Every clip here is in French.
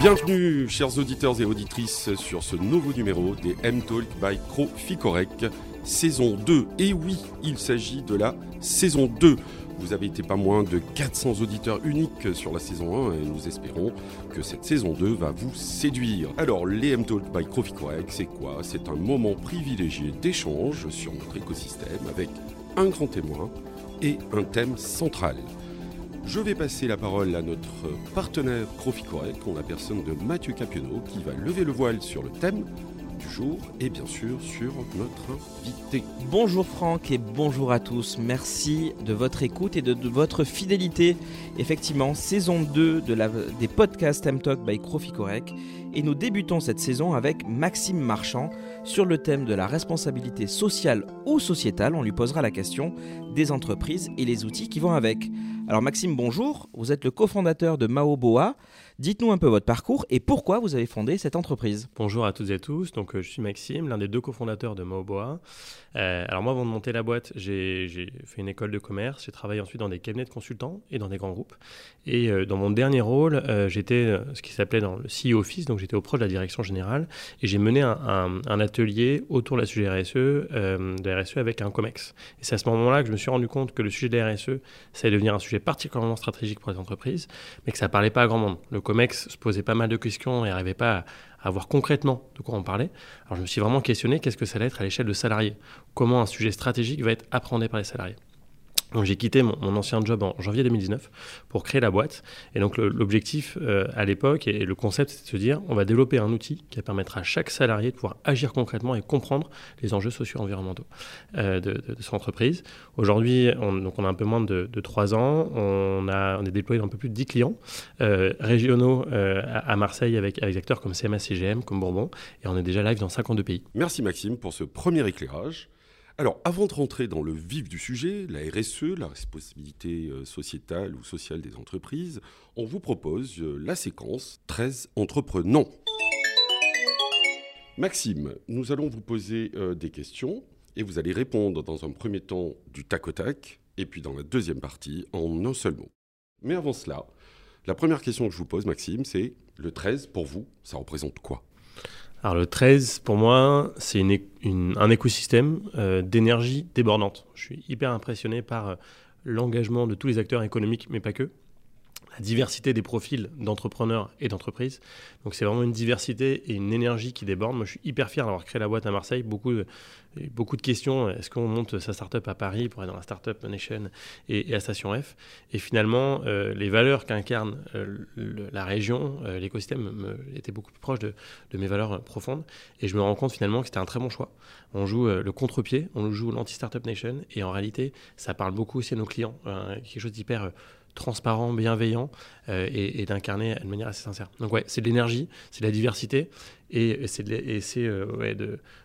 Bienvenue, chers auditeurs et auditrices, sur ce nouveau numéro des M-Talk by Croficorec, saison 2. Et oui, il s'agit de la saison 2. Vous avez été pas moins de 400 auditeurs uniques sur la saison 1 et nous espérons que cette saison 2 va vous séduire. Alors, les M-Talk by Croficorec, c'est quoi? C'est un moment privilégié d'échange sur notre écosystème avec un grand témoin et un thème central. Je vais passer la parole à notre partenaire Croficorec, en la personne de Mathieu Capionneau, qui va lever le voile sur le thème du jour et bien sûr sur notre invité. Bonjour Franck et bonjour à tous. Merci de votre écoute et de, votre fidélité. Effectivement, saison 2 de la, des podcasts M-Talk by Croficorec. Et nous débutons cette saison avec Maxime Marchand sur le thème de la responsabilité sociale ou sociétale. On lui posera la question des entreprises et les outils qui vont avec. Alors Maxime, bonjour. Vous êtes le cofondateur de Maoboa. Dites-nous un peu votre parcours et pourquoi vous avez fondé cette entreprise. Bonjour à toutes et à tous. Donc, euh, je suis Maxime, l'un des deux cofondateurs de Maoboa. Euh, alors moi, avant de monter la boîte, j'ai fait une école de commerce. J'ai travaillé ensuite dans des cabinets de consultants et dans des grands groupes. Et euh, dans mon dernier rôle, j'étais ce qui s'appelait dans le CEO Office, donc j'étais auprès de la direction générale. Et j'ai mené un, atelier autour de la sujet RSE, de RSE avec un COMEX. Et c'est à ce moment-là que je me suis rendu compte que le sujet de la RSE, ça allait devenir un sujet particulièrement stratégique pour les entreprises, mais que ça parlait pas à grand monde. Le COMEX se posait pas mal de questions et n'arrivait pas à, à voir concrètement de quoi on parlait. Alors je me suis vraiment questionné qu'est-ce que ça allait être à l'échelle de salariés? Comment un sujet stratégique va être appréhendé par les salariés? Donc j'ai quitté mon, ancien job en janvier 2019 pour créer la boîte. Et donc l'objectif euh, à l'époque et le concept, c'est de se dire, on va développer un outil qui va permettre à chaque salarié de pouvoir agir concrètement et comprendre les enjeux socio-environnementaux euh, de, son entreprise. Aujourd'hui, on, on a un peu moins de, de 3 ans. On, a, on est déployé dans un peu plus de 10 clients euh, régionaux à, à Marseille avec, avec des acteurs comme CMA, CGM, comme Bourbon. Et on est déjà live dans 52 pays. Merci Maxime pour ce premier éclairage. Alors, avant de rentrer dans le vif du sujet, la RSE, la responsabilité euh, sociétale ou sociale des entreprises, on vous propose euh, la séquence 13 entreprenants. Maxime, nous allons vous poser euh, des questions et vous allez répondre dans un premier temps du tac au tac et puis dans la deuxième partie en un seul mot. Mais avant cela, la première question que je vous pose, Maxime, c'est le 13 pour vous, ça représente quoi? Alors le 13, pour moi, c'est un écosystème euh, d'énergie débordante. Je suis hyper impressionné par euh, l'engagement de tous les acteurs économiques, mais pas que. Diversité des profils d'entrepreneurs et d'entreprises. Donc c'est vraiment une diversité et une énergie qui déborde. Moi, je suis hyper fier d'avoir créé la boîte à Marseille. Beaucoup de, questions. Est-ce qu'on monte sa startup à Paris pour être dans la Startup Nation et, et à Station F? Et finalement, euh, les valeurs qu'incarne euh, la région, euh, l'écosystème, me- étaient beaucoup plus proches de, de mes valeurs profondes. Et je me rends compte finalement que c'était un très bon choix. On joue le contre-pied, on joue l'anti-startup nation, et en réalité, ça parle beaucoup aussi à nos clients. Euh, quelque chose d'hyper transparent, bienveillant, euh, et, et d'incarner de manière assez sincère. Donc ouais, c'est de l'énergie, c'est de la diversité, et, et c'est euh, ouais,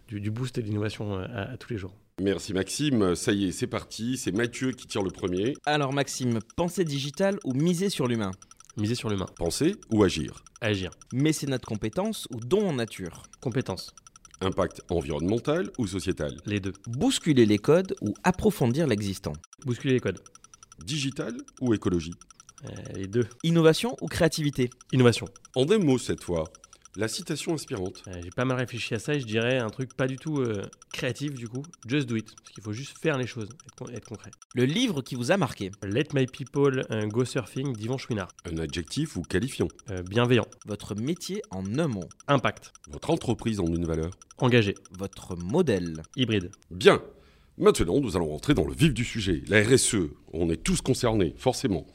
du, du boost et de l'innovation euh, à, à tous les jours. Merci Maxime, ça y est, c'est parti, c'est Mathieu qui tire le premier. Alors Maxime, pensée digitale ou miser sur l'humain? Miser sur l'humain, Penser ou agir? Agir, Mécénat de compétences ou don en nature? Compétences, Impact environnemental ou sociétal? Les deux. Bousculer les codes ou approfondir l'existant? Bousculer les codes, Digital ou écologie Euh, les deux. Innovation ou créativité? Innovation. En deux mots cette fois, la citation inspirante. Euh, J'ai pas mal réfléchi à ça et je dirais un truc pas du tout euh, créatif du coup. Just do it. Parce qu'il faut juste faire les choses, être, con- être concret. Le livre qui vous a marqué? Let My People Go Surfing d'Yvon Chouinard. Un adjectif ou qualifiant Euh, bienveillant. Votre métier en un mot Impact. Votre entreprise en une valeur Engagé. Votre modèle Hybride. Bien Maintenant, nous allons rentrer dans le vif du sujet, la RSE. On est tous concernés, forcément.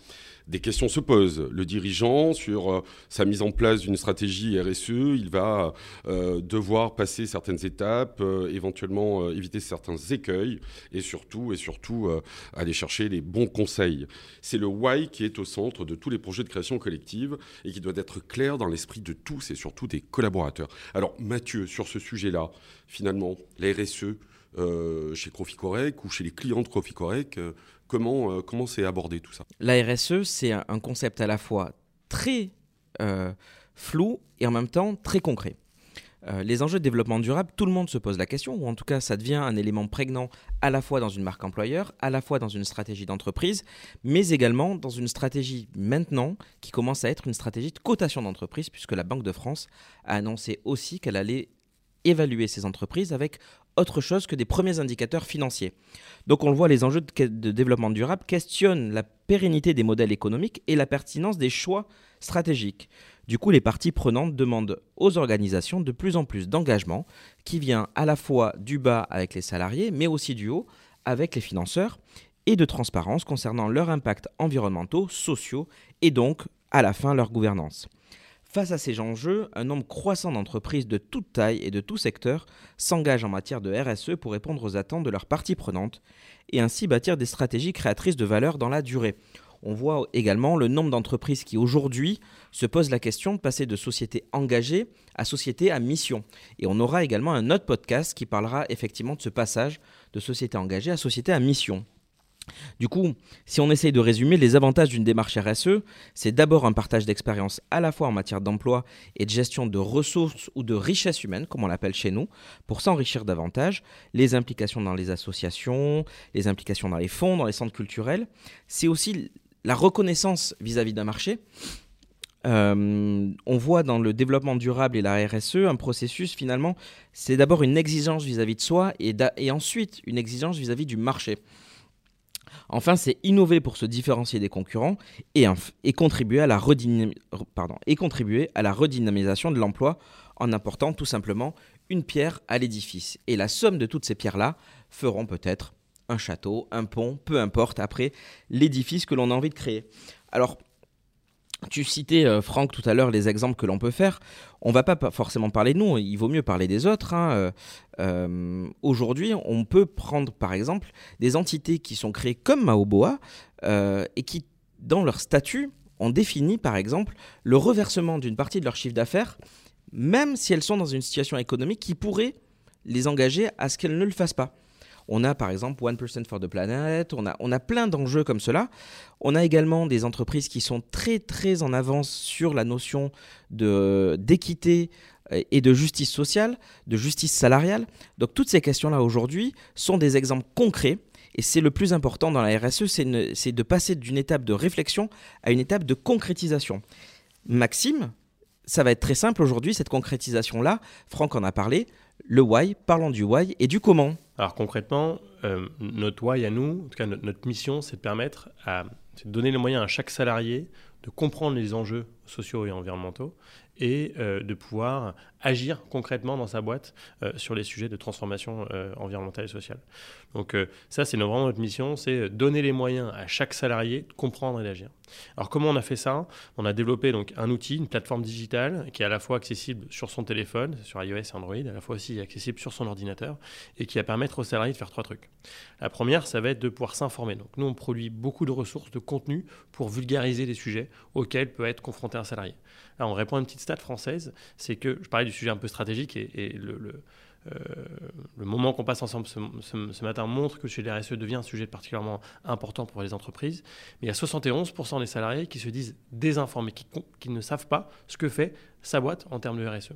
Des questions se posent. Le dirigeant, sur euh, sa mise en place d'une stratégie RSE, il va euh, devoir passer certaines étapes, euh, éventuellement éviter certains écueils, et surtout, et surtout aller chercher les bons conseils. C'est le why qui est au centre de tous les projets de création collective et qui doit être clair dans l'esprit de tous et surtout des collaborateurs. Alors, Mathieu, sur ce sujet-là, finalement, la RSE, euh, chez Croficorec ou chez les clients de Croficorec, euh, comment euh, comment c'est abordé tout ça? La RSE, c'est un concept à la fois très flou et en même temps très concret. Les enjeux de développement durable, tout le monde se pose la question, ou en tout cas ça devient un élément prégnant à la fois dans une marque employeur, à la fois dans une stratégie d'entreprise, mais également dans une stratégie maintenant qui commence à être une stratégie de cotation d'entreprise, puisque la Banque de France a annoncé aussi qu'elle allait évaluer ces entreprises avec autre chose que des premiers indicateurs financiers. Donc on le voit, les enjeux de, développement durable questionnent la pérennité des modèles économiques et la pertinence des choix stratégiques. Du coup, les parties prenantes demandent aux organisations de plus en plus d'engagement qui vient à la fois du bas avec les salariés, mais aussi du haut avec les financeurs, et de transparence concernant leurs impacts environnementaux, sociaux et donc à la fin leur gouvernance. Face à ces enjeux, un nombre croissant d'entreprises de toute taille et de tout secteur s'engagent en matière de RSE pour répondre aux attentes de leurs parties prenantes et ainsi bâtir des stratégies créatrices de valeur dans la durée. On voit également le nombre d'entreprises qui aujourd'hui se posent la question de passer de société engagée à société à mission. Et on aura également un autre podcast qui parlera effectivement de ce passage de société engagée à société à mission. Du coup, si on essaye de résumer, les avantages d'une démarche RSE, c'est d'abord un partage d'expérience à la fois en matière d'emploi et de gestion de ressources ou de richesses humaines, comme on l'appelle chez nous, pour s'enrichir davantage, les implications dans les associations, les implications dans les fonds, dans les centres culturels. C'est aussi la reconnaissance vis-à-vis d'un marché. Euh, on voit dans le développement durable et la RSE un processus finalement, c'est d'abord une exigence vis-à-vis de soi et, ensuite une exigence vis à -vis du marché. Enfin, c'est innover pour se différencier des concurrents et, contribuer, à la contribuer à la redynamisation de l'emploi en apportant tout simplement une pierre à l'édifice. Et la somme de toutes ces pierres-là feront peut-être un château, un pont, peu importe après l'édifice que l'on a envie de créer. Alors, tu citais, euh, Franck, tout à l'heure les exemples que l'on peut faire. On va pas forcément parler de nous, il vaut mieux parler des autres. Hein. Euh, euh, aujourd'hui, on peut prendre par exemple des entités qui sont créées comme Maoboa et qui, dans leur statut, ont défini par exemple le reversement d'une partie de leur chiffre d'affaires, même si elles sont dans une situation économique qui pourrait les engager à ce qu'elles ne le fassent pas. On a par exemple 1% for the Planet, on a, on a plein d'enjeux comme cela. On a également des entreprises qui sont très très en avance sur la notion d'équité euh, et de justice sociale, de justice salariale. Donc toutes ces questions-là aujourd'hui sont des exemples concrets et c'est le plus important dans la RSE, c'est de passer d'une étape de réflexion à une étape de concrétisation. Maxime, ça va être très simple aujourd'hui, cette concrétisation-là. Franck en a parlé. Le why, parlons du why et du comment. Alors concrètement, euh, notre why à nous, en tout cas notre, mission, c'est de permettre à de donner les moyens à chaque salarié de comprendre les enjeux sociaux et environnementaux et euh, de pouvoir agir concrètement dans sa boîte euh, sur les sujets de transformation euh, environnementale et sociale. Donc ça, c'est vraiment notre mission, c'est donner les moyens à chaque salarié de comprendre et d'agir. Alors comment on a fait ça? On a développé donc un outil, une plateforme digitale qui est à la fois accessible sur son téléphone, sur iOS et Android, à la fois aussi accessible sur son ordinateur et qui va permettre aux salariés de faire trois trucs. La première, ça va être de pouvoir s'informer. Donc nous, on produit beaucoup de ressources, de contenu pour vulgariser les sujets auxquels peut être confronté un salarié. Là, on répond à une petite stat française, c'est que je parlais du sujet un peu stratégique et, le, euh, le, moment qu'on passe ensemble ce, matin montre que chez les RSE devient un sujet particulièrement important pour les entreprises. Mais il y a 71% des salariés qui se disent désinformés, qui, qui, ne savent pas ce que fait sa boîte en termes de RSE.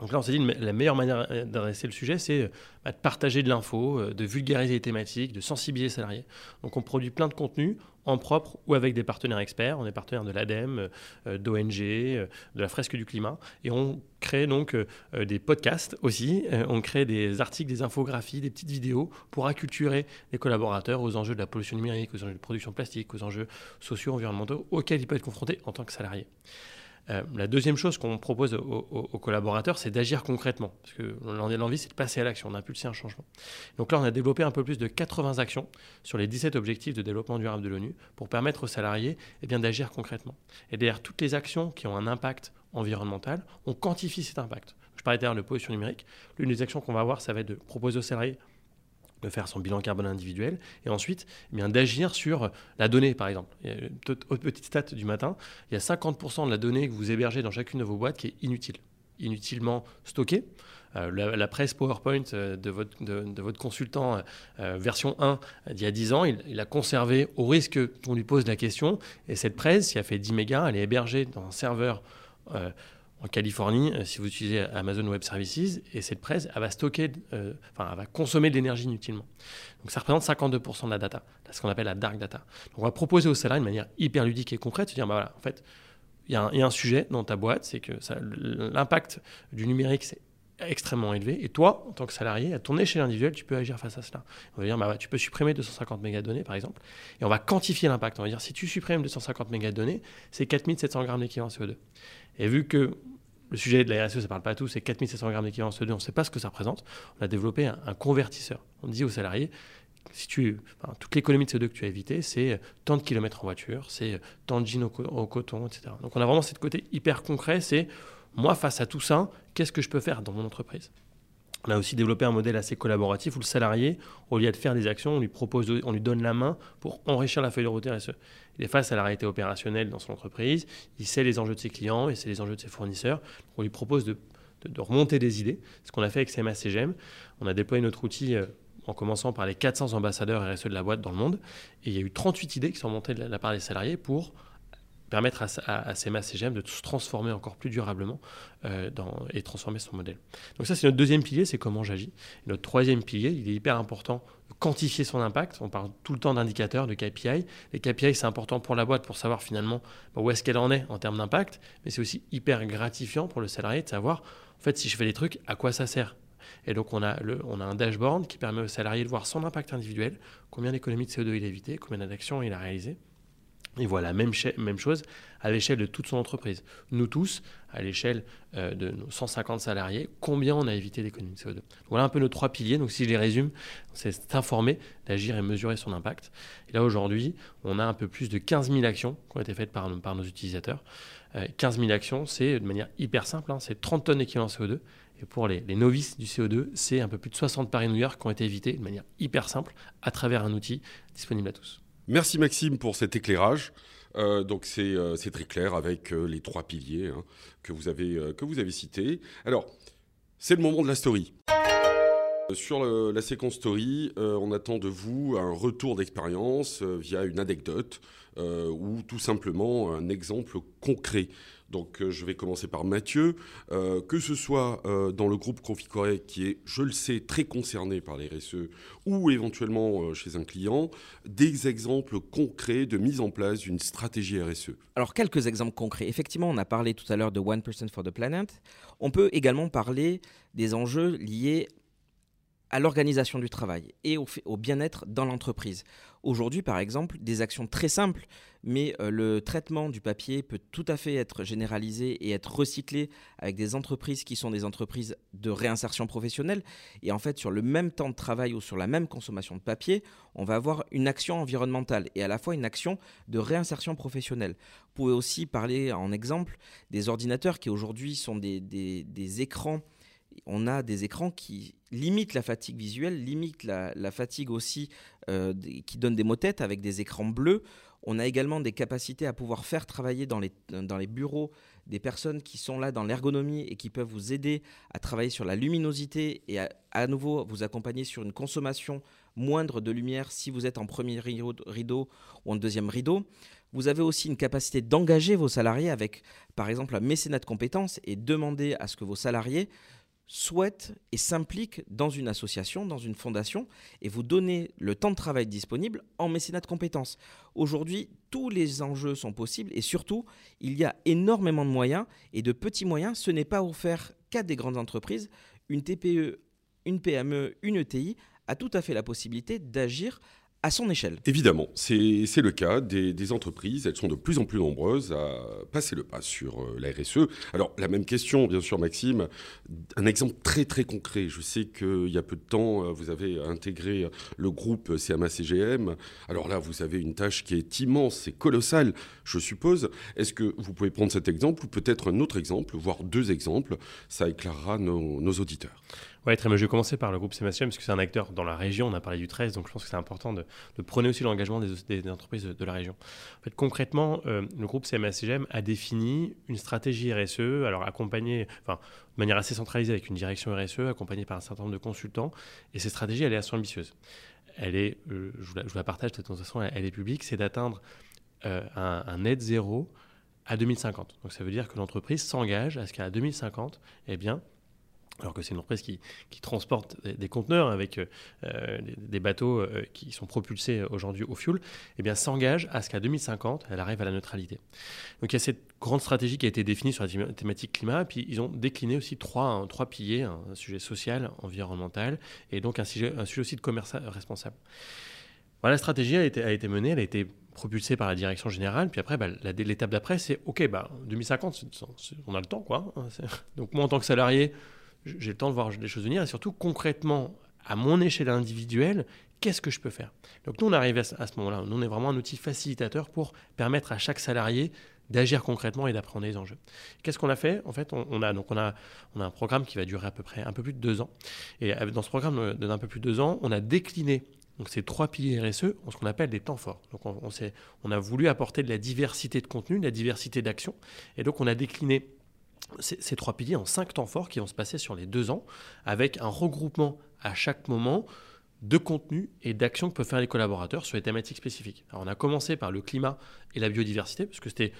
Donc là, on s'est dit, la meilleure manière d'adresser le sujet, c'est bah, de partager de l'info, euh, de vulgariser les thématiques, de sensibiliser les salariés. Donc on produit plein de contenus en propre ou avec des partenaires experts. On est partenaire de l'ADEME, euh, d'ONG, euh, de la Fresque du Climat. Et on crée donc des podcasts aussi. on crée des articles, des infographies, des petites vidéos pour acculturer les collaborateurs aux enjeux de la pollution numérique, aux enjeux de production plastique, aux enjeux sociaux, environnementaux auxquels ils peuvent être confrontés en tant que salariés. Euh, la deuxième chose qu'on propose aux, collaborateurs, c'est d'agir concrètement. Parce que l'envie, c'est de passer à l'action, d'impulser un changement. Donc là, on a développé un peu plus de 80 actions sur les 17 objectifs de développement durable de l'ONU pour permettre aux salariés eh d'agir concrètement. Et derrière toutes les actions qui ont un impact environnemental, on quantifie cet impact. Je parlais d'ailleurs de pollution numérique. L'une des actions qu'on va avoir, ça va être de proposer aux salariés de faire son bilan carbone individuel, et ensuite eh bien, d'agir sur la donnée, par exemple. autre petite stat du matin, il y a 50% de la donnée que vous hébergez dans chacune de vos boîtes qui est inutile, inutilement stockée. Euh, la, presse PowerPoint euh, de, votre, de, votre, consultant euh, version 1 d'il y a 10 ans, il, il a conservé au risque qu'on lui pose la question, et cette presse, qui a fait 10 mégas, elle est hébergée dans un serveur en Californie, euh, si vous utilisez Amazon Web Services, et cette presse, elle va stocker, euh, enfin, elle va consommer de l'énergie inutilement. Donc ça représente 52% de la data, ce qu'on appelle la dark data. Donc on va proposer aux salariés de manière hyper ludique et concrète, de dire, bah voilà, en fait, il y, a un sujet dans ta boîte, c'est que l'impact du numérique, c'est extrêmement élevé. Et toi, en tant que salarié, à ton échelle individuelle, tu peux agir face à cela. On va dire, bah, tu peux supprimer 250 mégas de données, par exemple, et on va quantifier l'impact. On va dire, si tu supprimes 250 mégas de données, c'est 4700 grammes d'équivalent CO2. Et vu que le sujet de la RSE, ça ne parle pas à tous, c'est 4700 grammes d'équivalent CO2, on ne sait pas ce que ça représente, on a développé un, convertisseur. On dit aux salariés, si tu, toute l'économie de CO2 que tu as évité, c'est tant de kilomètres en voiture, c'est tant de jeans au, au, coton, etc. Donc on a vraiment ce côté hyper concret, c'est moi, face à tout ça, qu'est-ce que je peux faire dans mon entreprise? On a aussi développé un modèle assez collaboratif où le salarié, au lieu de faire des actions, on lui propose, on lui donne la main pour enrichir la feuille de route RSE. Il est face à la réalité opérationnelle dans son entreprise, il sait les enjeux de ses clients, il sait les enjeux de ses fournisseurs. On lui propose de, remonter des idées. Ce qu'on a fait avec CMA CGM, on a déployé notre outil euh, en commençant par les 400 ambassadeurs RSE de la boîte dans le monde. Et il y a eu 38 idées qui sont montées de la part des salariés pour permettre à, à, à CMA CGM de se transformer encore plus durablement euh, et transformer son modèle. Donc ça, c'est notre deuxième pilier, c'est comment j'agis. Notre troisième pilier, il est hyper important de quantifier son impact. On parle tout le temps d'indicateurs, de KPI. Les KPI, c'est important pour la boîte pour savoir finalement bah, où est-ce qu'elle en est en termes d'impact, mais c'est aussi hyper gratifiant pour le salarié de savoir, en fait, si je fais des trucs, à quoi ça sert et donc, on a, le, on a un dashboard qui permet au salarié de voir son impact individuel, combien d'économies de CO2 il a évité, combien d'actions il a réalisé, il voit la même, chose à l'échelle de toute son entreprise. Nous tous, à l'échelle euh, de nos 150 salariés, combien on a évité d'économies de CO2. Voilà un peu nos trois piliers. Donc si je les résume, c'est s'informer, d'agir et mesurer son impact. Et là aujourd'hui, on a un peu plus de 15 000 actions qui ont été faites par, nos utilisateurs. 15 euh, 000 actions, c'est de manière hyper simple, hein, c'est 30 tonnes d'équivalent CO2. Et pour les, les, novices du CO2, c'est un peu plus de 60 Paris-New York qui ont été évités de manière hyper simple à travers un outil disponible à tous. Merci Maxime pour cet éclairage. Euh, donc euh, c'est très clair avec euh, les trois piliers hein, que, vous avez, que vous avez cités. Alors, c'est le moment de la story. Sur la séquence story, on attend de vous un retour d'expérience via une anecdote ou tout simplement un exemple concret donc euh, je vais commencer par Mathieu. Euh, que ce soit euh, dans le groupe Conficoré qui est, je le sais, très concerné par les RSE ou éventuellement chez un client, des exemples concrets de mise en place d'une stratégie RSE. Alors quelques exemples concrets. Effectivement, on a parlé tout à l'heure de One Person for the Planet. On peut également parler des enjeux liés à l'organisation du travail et au bien-être dans l'entreprise. Aujourd'hui, par exemple, des actions très simples, mais euh, le traitement du papier peut tout à fait être généralisé et être recyclé avec des entreprises qui sont des entreprises de réinsertion professionnelle. Et en fait, sur le même temps de travail ou sur la même consommation de papier, on va avoir une action environnementale et à la fois une action de réinsertion professionnelle. Vous pouvez aussi parler en exemple des ordinateurs qui aujourd'hui sont des, des écrans on a des écrans qui limitent la fatigue visuelle, limitent la, fatigue aussi, euh, qui donnent des motettes avec des écrans bleus. On a également des capacités à pouvoir faire travailler dans les, dans les bureaux des personnes qui sont là dans l'ergonomie et qui peuvent vous aider à travailler sur la luminosité et à, nouveau vous accompagner sur une consommation moindre de lumière si vous êtes en premier rideau ou en deuxième rideau. Vous avez aussi une capacité d'engager vos salariés avec, par exemple, un mécénat de compétences et demander à ce que vos salariés souhaite et s'implique dans une association, dans une fondation, et vous donnez le temps de travail disponible en mécénat de compétences. Aujourd'hui, tous les enjeux sont possibles et surtout, il y a énormément de moyens et de petits moyens. Ce n'est pas offert qu'à des grandes entreprises. Une TPE, une PME, une ETI a tout à fait la possibilité d'agir à son échelle. Évidemment, c'est le cas des, entreprises. Elles sont de plus en plus nombreuses à passer le pas sur euh, la RSE. Alors, la même question, bien sûr, Maxime. Un exemple très, très concret. Je sais qu'il y a peu de temps, euh, vous avez intégré le groupe CMA-CGM. Alors là, vous avez une tâche qui est immense, c'est colossal, je suppose. Est-ce que vous pouvez prendre cet exemple ou peut-être un autre exemple, voire deux exemples? Ça éclairera nos, nos auditeurs. Oui, très bien. Je vais commencer par le groupe CMA-CGM parce que c'est un acteur dans la région. On a parlé du 13, donc je pense que c'est important de, prôner aussi l'engagement des, entreprises de, la région. En fait, concrètement, euh, le groupe CMA-CGM a défini une stratégie RSE, alors accompagnée, enfin, de manière assez centralisée avec une direction RSE, accompagnée par un certain nombre de consultants. Et cette stratégie, elle est assez ambitieuse. Elle est, euh, je, vous la, partage de toute façon, elle, est publique, c'est d'atteindre euh, un, un net zéro à 2050. Donc ça veut dire que l'entreprise s'engage à ce qu'à 2050, eh bien, alors que c'est une entreprise qui, transporte des, conteneurs avec euh, des, bateaux euh, qui sont propulsés aujourd'hui au fuel, eh bien s'engage à ce qu'à 2050, elle arrive à la neutralité. Donc il y a cette grande stratégie qui a été définie sur la thématique climat, puis ils ont décliné aussi trois, trois piliers, un sujet social, environnemental, et donc un sujet, aussi de commerce responsable. Voilà, la stratégie a été, a été menée, elle a été propulsé par la direction générale. Puis après, bah, l'étape d'après, c'est OK, bah, 2050, on a le temps. quoi. Hein, Donc moi, en tant que salarié, j'ai le temps de voir les choses venir. Et surtout, concrètement, à mon échelle individuelle, qu'est-ce que je peux faire? Donc nous, on arrive à ce, moment-là. Nous, on est vraiment un outil facilitateur pour permettre à chaque salarié d'agir concrètement et d'apprendre les enjeux. Qu'est-ce qu'on a fait? En fait, on, a, donc on, a, on a un programme qui va durer à peu près un peu plus de deux ans. Et dans ce programme d'un peu plus de deux ans, on a décliné donc ces trois piliers RSE ont ce qu'on appelle des temps forts. Donc on, on, a voulu apporter de la diversité de contenu, de la diversité d'action. Et donc on a décliné ces, trois piliers en cinq temps forts qui vont se passer sur les deux ans, avec un regroupement à chaque moment de contenu et d'actions que peuvent faire les collaborateurs sur les thématiques spécifiques. Alors on a commencé par le climat et la biodiversité, parce que c'était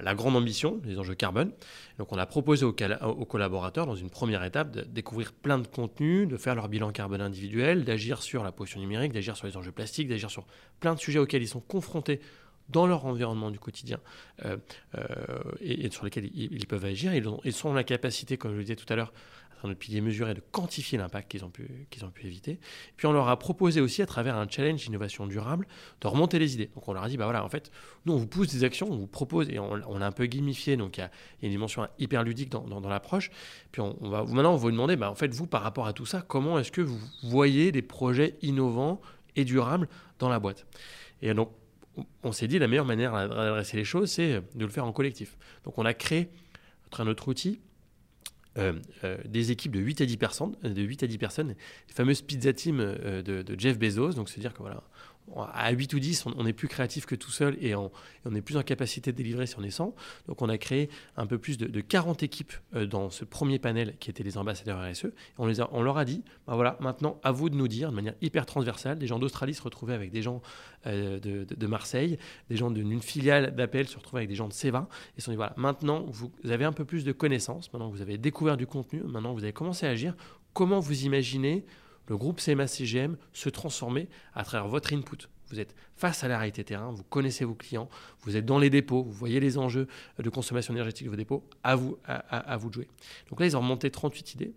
la grande ambition, les enjeux carbone. Donc on a proposé aux, collaborateurs, dans une première étape, de découvrir plein de contenus, de faire leur bilan carbone individuel, d'agir sur la pollution numérique, d'agir sur les enjeux plastiques, d'agir sur plein de sujets auxquels ils sont confrontés dans leur environnement du quotidien euh, euh, et, sur lesquels ils, peuvent agir. Ils, ont, ils sont la capacité, comme je le disais tout à l'heure, de pilier mesuré, de quantifier l'impact qu'ils ont, pu, ont pu éviter. Puis on leur a proposé aussi, à travers un challenge innovation durable, de remonter les idées. Donc on leur a dit, bah voilà, en fait, nous on vous pousse des actions, on vous propose, et on, a un peu gamifié, donc il y, a une dimension hyper ludique dans, dans, l'approche. Puis on, va, maintenant on va vous demander, bah, en fait, vous par rapport à tout ça, comment est-ce que vous voyez des projets innovants et durables dans la boîte? Et donc on s'est dit, la meilleure manière d'adresser les choses, c'est de le faire en collectif. Donc on a créé un autre outil euh, euh, des équipes de 8 à 10 personnes, de 8 à 10 personnes, les fameuses pizza team euh, de, de, Jeff Bezos. Donc, c'est-à-dire que voilà, à 8 ou 10, on, est plus créatif que tout seul et on, est plus en capacité de délivrer si on est 100. Donc on a créé un peu plus de, 40 équipes euh, dans ce premier panel qui étaient les ambassadeurs RSE. On, on leur a dit, bah voilà, maintenant à vous de nous dire de manière hyper transversale, des gens d'Australie se retrouvaient avec des gens euh, de, Marseille, des gens d'une filiale d'Appel se retrouvaient avec des gens de Seva. Et se sont dit, voilà, maintenant vous avez un peu plus de connaissances, maintenant vous avez découvert du contenu, maintenant vous avez commencé à agir. Comment vous imaginez le groupe CMA-CGM se transformer à travers votre input. Vous êtes face à la réalité terrain, vous connaissez vos clients, vous êtes dans les dépôts, vous voyez les enjeux de consommation énergétique de vos dépôts, à vous, à, vous de jouer. Donc là, ils ont remonté 38 idées.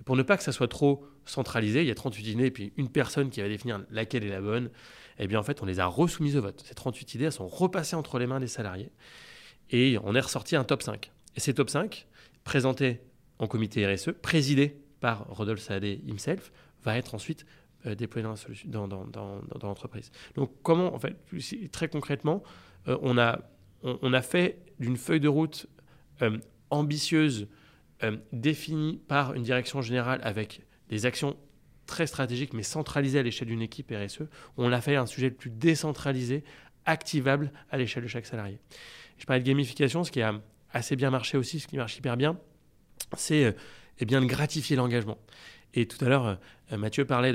Et pour ne pas que ça soit trop centralisé, il y a 38 idées et puis une personne qui va définir laquelle est la bonne, eh bien en fait, on les a resoumises au vote. Ces 38 idées, elles sont repassées entre les mains des salariés et on est ressorti un top 5. Et ces top 5, présentés en comité RSE, présidé par Rodolphe Saadé himself, va être ensuite euh, déployé dans, l'entreprise. Donc comment, en fait, très concrètement, euh, on, a, on, a fait d'une feuille de route euh, ambitieuse, définie par une direction générale avec des actions très stratégiques mais centralisées à l'échelle d'une équipe RSE, on l'a fait un sujet le plus décentralisé, activable à l'échelle de chaque salarié. Je parlais de gamification, ce qui a assez bien marché aussi, ce qui marche hyper bien, c'est eh bien de gratifier l'engagement. Et tout à l'heure, euh, Mathieu parlait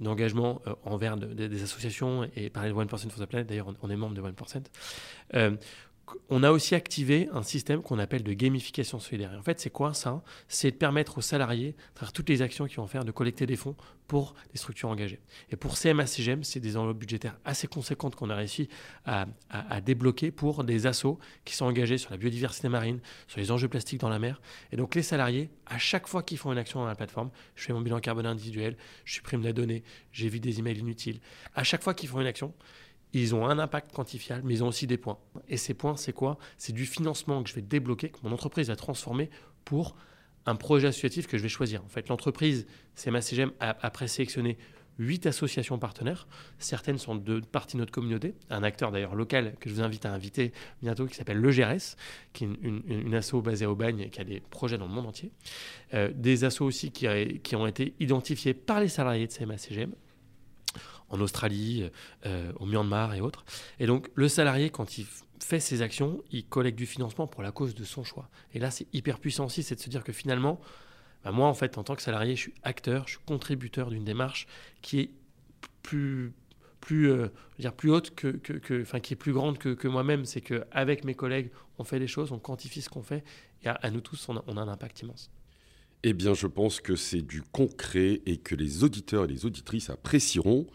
d'engagement de, euh, envers des associations et parlait de 1% for the Planet. D'ailleurs, on, est membre de 1%. Euh, on a aussi activé un système qu'on appelle de gamification solidaire. en fait, c'est quoi ça? C'est de permettre aux salariés, à travers toutes les actions qu'ils vont faire, de collecter des fonds pour les structures engagées. Et pour CMA-CGM, c'est des enveloppes budgétaires assez conséquentes qu'on a réussi à, débloquer pour des assos qui sont engagés sur la biodiversité marine, sur les enjeux plastiques dans la mer. Et donc les salariés, à chaque fois qu'ils font une action dans la plateforme, je fais mon bilan carbone individuel, je supprime la donnée, j'évite des emails inutiles. À chaque fois qu'ils font une action, ils ont un impact quantifiable, mais ils ont aussi des points. Et ces points, c'est quoi? C'est du financement que je vais débloquer, que mon entreprise va transformer pour un projet associatif que je vais choisir. En fait, l'entreprise, CMA-CGM, a après sélectionné huit associations partenaires. Certaines sont de partie de notre communauté. Un acteur d'ailleurs local que je vous invite à inviter bientôt qui s'appelle Le GRS, qui est une, asso basée au Bagne et qui a des projets dans le monde entier. Euh, des assos aussi qui, qui ont été identifiés par les salariés de CMA-CGM en Australie, euh, au Myanmar et autres. Et donc le salarié, quand il fait ses actions, il collecte du financement pour la cause de son choix. Et là, c'est hyper puissant aussi, c'est de se dire que finalement, bah, moi, en fait, en tant que salarié, je suis acteur, je suis contributeur d'une démarche qui est plus plus, dire plus haute que, que, enfin, qui est plus grande que, que moi-même. C'est qu'avec mes collègues, on fait des choses, on quantifie ce qu'on fait, et à, nous tous, on a un impact immense. Eh bien, je pense que c'est du concret et que les auditeurs et les auditrices apprécieront.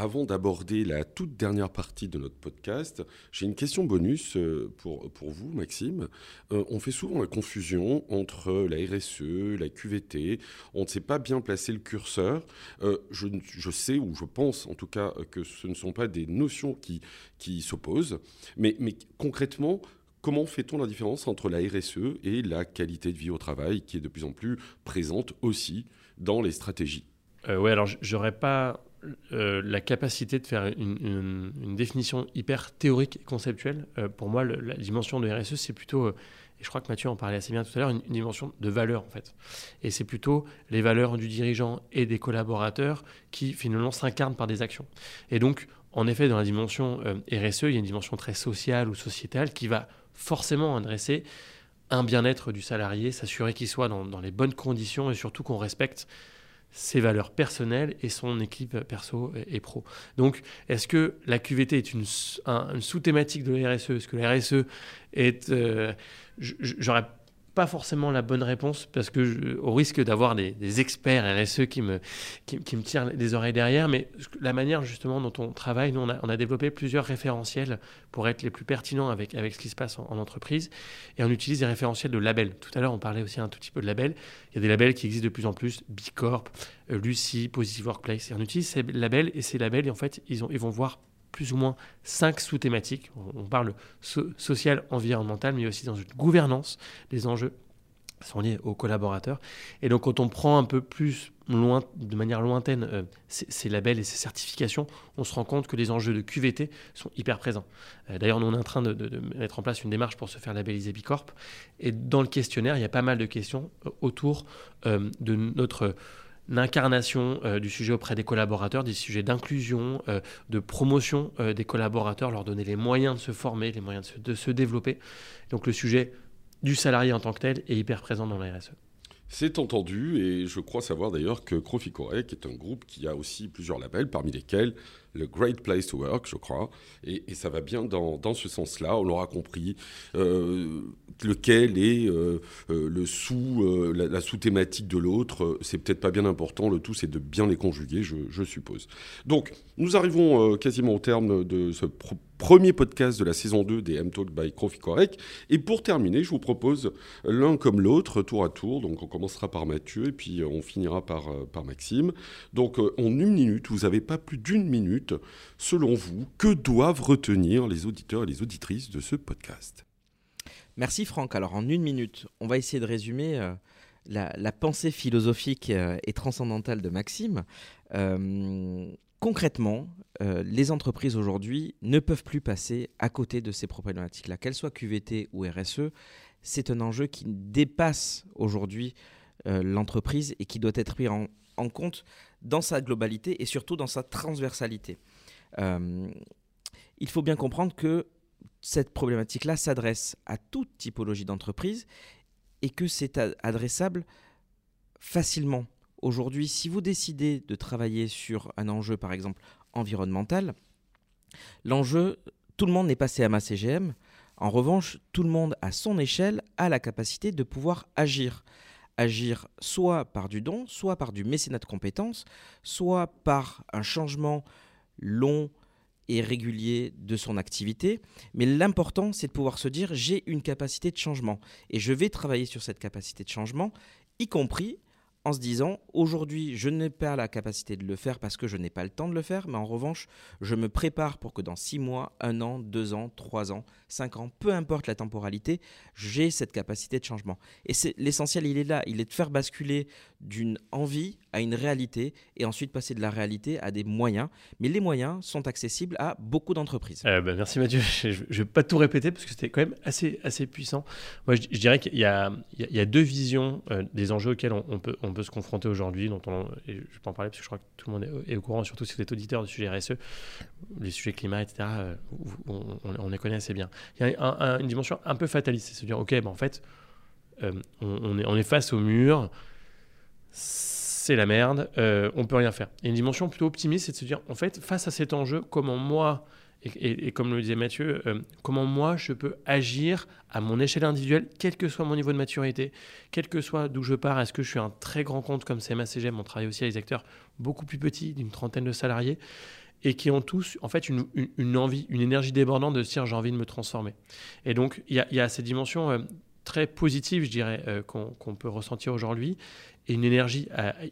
Avant d'aborder la toute dernière partie de notre podcast, j'ai une question bonus euh, pour, pour vous, Maxime. Euh, on fait souvent la confusion entre la RSE, la QVT. On ne sait pas bien placer le curseur. Euh, je, je, sais, ou je pense en tout cas, que ce ne sont pas des notions qui, qui s'opposent. Mais, mais concrètement, Comment fait-on la différence entre la RSE et la qualité de vie au travail qui est de plus en plus présente aussi dans les stratégies? Oui, alors j'aurais pas euh, la capacité de faire une, définition hyper théorique et conceptuelle. Euh, pour moi, la dimension de RSE, c'est plutôt, euh, et je crois que Mathieu en parlait assez bien tout à l'heure, une, dimension de valeur en fait. Et c'est plutôt les valeurs du dirigeant et des collaborateurs qui finalement s'incarnent par des actions. Et donc, en effet, dans la dimension RSE, il y a une dimension très sociale ou sociétale qui va forcément adresser un bien-être du salarié, s'assurer qu'il soit dans, dans les bonnes conditions et surtout qu'on respecte ses valeurs personnelles et son équipe perso et, pro. Donc, est-ce que la QVT est une, sous-thématique de la RSE Est-ce que la RSE est... Euh, j'aurais pas forcément la bonne réponse parce que au risque d'avoir des, experts RSE qui me, qui, me tirent les oreilles derrière, mais la manière justement dont on travaille, nous on a, développé plusieurs référentiels pour être les plus pertinents avec, avec ce qui se passe en, entreprise et on utilise des référentiels de labels. Tout à l'heure on parlait aussi un tout petit peu de labels. Il y a des labels qui existent de plus en plus, Bicorp, euh, Lucie, Positive Workplace. Et on utilise ces labels et ces labels et en fait ils, ont, ils vont voir plus ou moins cinq sous-thématiques. On parle social, environnemental, mais aussi dans une gouvernance des enjeux sont liés aux collaborateurs. Et donc, quand on prend un peu plus loin, de manière lointaine euh, ces, labels et ces certifications, on se rend compte que les enjeux de QVT sont hyper présents. Euh, d'ailleurs, nous, on est en train de, mettre en place une démarche pour se faire labelliser Bicorp. Et dans le questionnaire, il y a pas mal de questions euh, autour de notre l'incarnation euh, du sujet auprès des collaborateurs, des sujets d'inclusion, euh, de promotion euh, des collaborateurs, leur donner les moyens de se former, les moyens de se, de se, développer. Donc le sujet du salarié en tant que tel est hyper présent dans la RSE. C'est entendu et je crois savoir d'ailleurs que Croficorec est un groupe qui a aussi plusieurs labels, parmi lesquels le Great Place to Work, je crois. Et, ça va bien dans, dans ce sens-là. On l'aura compris. Euh, lequel est euh, euh, le sous, la, sous-thématique de l'autre, c'est peut-être pas bien important. Le tout, c'est de bien les conjuguer, je, suppose. Donc, nous arrivons quasiment au terme de ce premier podcast de la saison 2 des M-Talk by Correct. Et pour terminer, je vous propose l'un comme l'autre, tour à tour. Donc on commencera par Mathieu et puis on finira par, par Maxime. Donc en une minute, vous n'avez pas plus d'une minute selon vous, que doivent retenir les auditeurs et les auditrices de ce podcast? Merci Franck. Alors en une minute, on va essayer de résumer euh, la, pensée philosophique euh, et transcendantale de Maxime. Euh, concrètement, les entreprises aujourd'hui ne peuvent plus passer à côté de ces problématiques-là, qu'elles soient QVT ou RSE. C'est un enjeu qui dépasse aujourd'hui l'entreprise et qui doit être pris en, en compte dans sa globalité et surtout dans sa transversalité. Euh, il faut bien comprendre que cette problématique-là s'adresse à toute typologie d'entreprise et que c'est adressable facilement. Aujourd'hui, si vous décidez de travailler sur un enjeu, par exemple, environnemental, l'enjeu, tout le monde n'est passé à ma CGM. En revanche, tout le monde, à son échelle, a la capacité de pouvoir agir agir soit par du don, soit par du mécénat de compétences, soit par un changement long et régulier de son activité. Mais l'important, c'est de pouvoir se dire, j'ai une capacité de changement et je vais travailler sur cette capacité de changement, y compris en se disant aujourd'hui je n'ai pas la capacité de le faire parce que je n'ai pas le temps de le faire, mais en revanche je me prépare pour que dans six mois, un an, deux ans, trois ans, cinq ans, peu importe la temporalité, j'ai cette capacité de changement. Et c'est l'essentiel, il est là, il est de faire basculer d'une envie à une réalité et ensuite passer de la réalité à des moyens. Mais les moyens sont accessibles à beaucoup d'entreprises. Euh, bah, merci Mathieu. Je ne vais pas tout répéter parce que c'était quand même assez, assez puissant. Moi, je, dirais qu'il y, y, a, deux visions euh, des enjeux auxquels on, peut, peut se confronter aujourd'hui. Dont on, et je peux en parler parce que je crois que tout le monde est, au courant, surtout si vous êtes auditeur du sujet RSE, les sujets climat, etc. Euh, on, les connaît assez bien. Il y a une dimension un peu fataliste, c'est se dire, OK, ben, en fait, on, est, on est face au mur c'est la merde, euh, on peut rien faire. Et une dimension plutôt optimiste, c'est de se dire, en fait, face à cet enjeu, comment moi, et, comme le disait Mathieu, euh, comment moi je peux agir à mon échelle individuelle, quel que soit mon niveau de maturité, quel que soit d'où je pars, est-ce que je suis un très grand compte comme CMA-CGM, on travaille aussi avec des acteurs beaucoup plus petits, d'une trentaine de salariés, et qui ont tous en fait une, envie, une énergie débordante de se dire j'ai envie de me transformer. Et donc il y, a cette dimension euh, très positive, je dirais, euh, qu'on peut ressentir aujourd'hui, et une énergie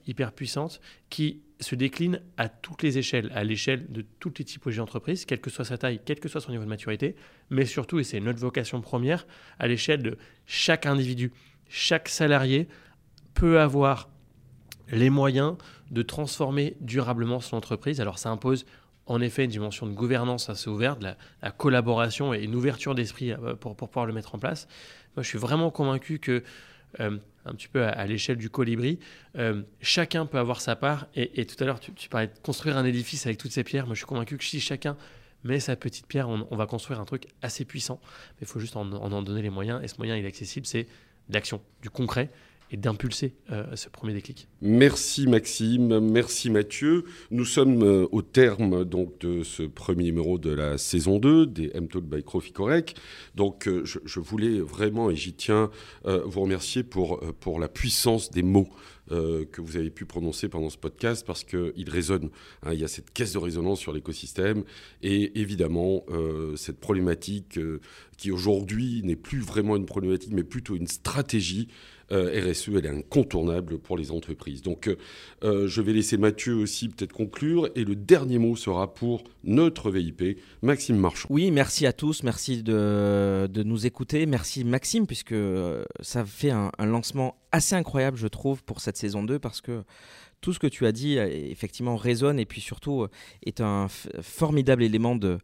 hyper puissante qui se décline à toutes les échelles, à l'échelle de toutes les typologies d'entreprises, quelle que soit sa taille, quel que soit son niveau de maturité, mais surtout, et c'est notre vocation première, à l'échelle de chaque individu. Chaque salarié peut avoir les moyens de transformer durablement son entreprise. Alors ça impose en effet une dimension de gouvernance assez ouverte, la, la collaboration et une ouverture d'esprit euh, pour, pouvoir le mettre en place. Moi, je suis vraiment convaincu que euh, un petit peu à, l'échelle du colibri. Euh, chacun peut avoir sa part. Et, tout à l'heure, tu, parlais de construire un édifice avec toutes ces pierres. Moi, je suis convaincu que si chacun met sa petite pierre, on, va construire un truc assez puissant. Mais il faut juste en, en, donner les moyens. Et ce moyen, il est accessible, c'est l'action, du concret et d'impulser euh, ce premier déclic. Merci Maxime, merci Mathieu. Nous sommes euh, au terme donc de ce premier numéro de la saison 2 des M-Talk by Croficorec. Donc euh, je, voulais vraiment, et j'y tiens, vous remercier pour, pour la puissance des mots. que vous avez pu prononcer pendant ce podcast parce qu'il résonne. Hein. il y a cette caisse de résonance sur l'écosystème et évidemment cette problématique qui aujourd'hui n'est plus vraiment une problématique mais plutôt une stratégie euh, RSE, elle est incontournable pour les entreprises. Donc, euh, je vais laisser Mathieu aussi peut-être conclure. Et le dernier mot sera pour notre VIP, Maxime Marchand. Oui, merci à tous. Merci de, de nous écouter. Merci Maxime, puisque euh, ça fait un, lancement assez incroyable, je trouve, pour cette saison 2, parce que tout ce que tu as dit effectivement résonne et puis surtout est un formidable élément de,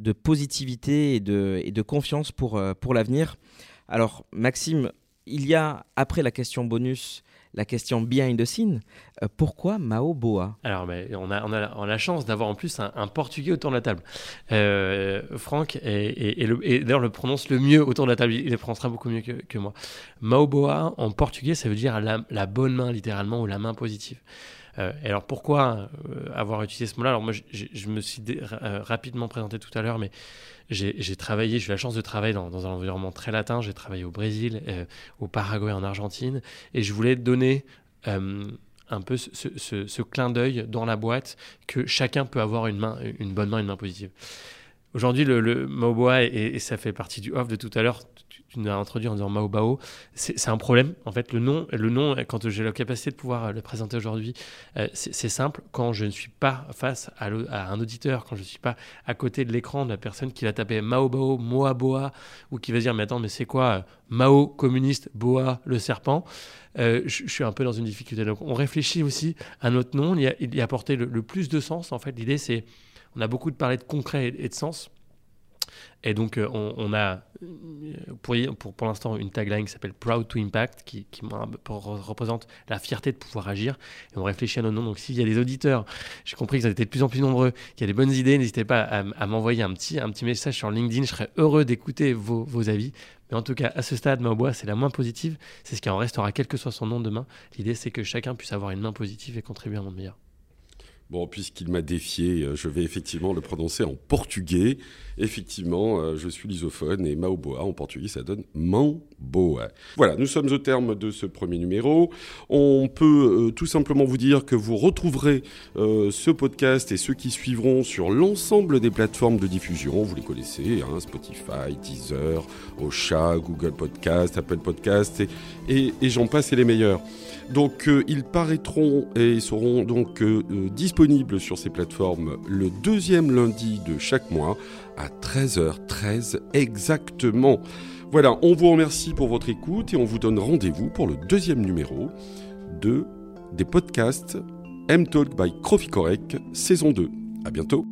de positivité et de, et de confiance pour, pour l'avenir. Alors Maxime, il y a, après la question bonus, la question behind the scene. Euh, pourquoi Mao Boa? Alors, mais on, a, on, a, la chance d'avoir en plus un, Portugais autour de la table. Euh, Franck et, d'ailleurs le prononce le mieux autour de la table. Il le prononcera beaucoup mieux que, moi. Mao Boa, en portugais, ça veut dire la, bonne main, littéralement, ou la main positive. Euh, alors pourquoi avoir utilisé ce mot-là? Alors moi, je, me suis rapidement présenté tout à l'heure, mais j'ai travaillé, j'ai eu la chance de travailler dans, un environnement très latin. J'ai travaillé au Brésil, euh, au Paraguay, en Argentine. Et je voulais donner euh, un peu ce, clin d'œil dans la boîte que chacun peut avoir une, main, une bonne main, une main positive. Aujourd'hui, le, le Maoboa, et, ça fait partie du off de tout à l'heure, tu nous as introduit en disant Maobao, c'est un problème. En fait, le nom, le nom quand j'ai la capacité de pouvoir le présenter aujourd'hui, euh, c'est simple. Quand je ne suis pas face à, un auditeur, quand je ne suis pas à côté de l'écran de la personne qui va taper Maobao, Moaboa, ou qui va dire Mais attends, mais c'est quoi euh, Mao, communiste, Boa, le serpent euh, je, suis un peu dans une difficulté. Donc, on réfléchit aussi à notre nom, il y a, il apporté le, plus de sens. En fait, l'idée, c'est on a beaucoup parlé de concret et de sens. Et donc, euh, on, a pour, pour, l'instant une tagline qui s'appelle Proud to Impact, qui, représente la fierté de pouvoir agir. Et on réfléchit à nos noms. Donc, s'il y a des auditeurs, j'ai compris que vous de plus en plus nombreux, qu'il y a des bonnes idées, n'hésitez pas à, m'envoyer un petit, message sur LinkedIn. Je serais heureux d'écouter vos, vos, avis. Mais en tout cas, à ce stade, ma bois, c'est la moins positive. C'est ce qui en restera, quel que soit son nom demain. L'idée, c'est que chacun puisse avoir une main positive et contribuer à un monde meilleur. Bon, puisqu'il m'a défié, euh, je vais effectivement le prononcer en portugais. Effectivement, euh, je suis lusophone et Maoboa en portugais, ça donne Mamboa. Voilà, nous sommes au terme de ce premier numéro. On peut euh, tout simplement vous dire que vous retrouverez ce podcast et ceux qui suivront sur l'ensemble des plateformes de diffusion. Vous les connaissez, hein, Spotify, Deezer, Ocha, Google Podcast, Apple Podcast et, et j'en passe et les meilleurs. Donc ils paraîtront et seront donc euh, sur ces plateformes le deuxième lundi de chaque mois à 13h13 exactement. Voilà, on vous remercie pour votre écoute et on vous donne rendez-vous pour le deuxième numéro de des podcasts M-Talk by Croficorec saison 2. À bientôt.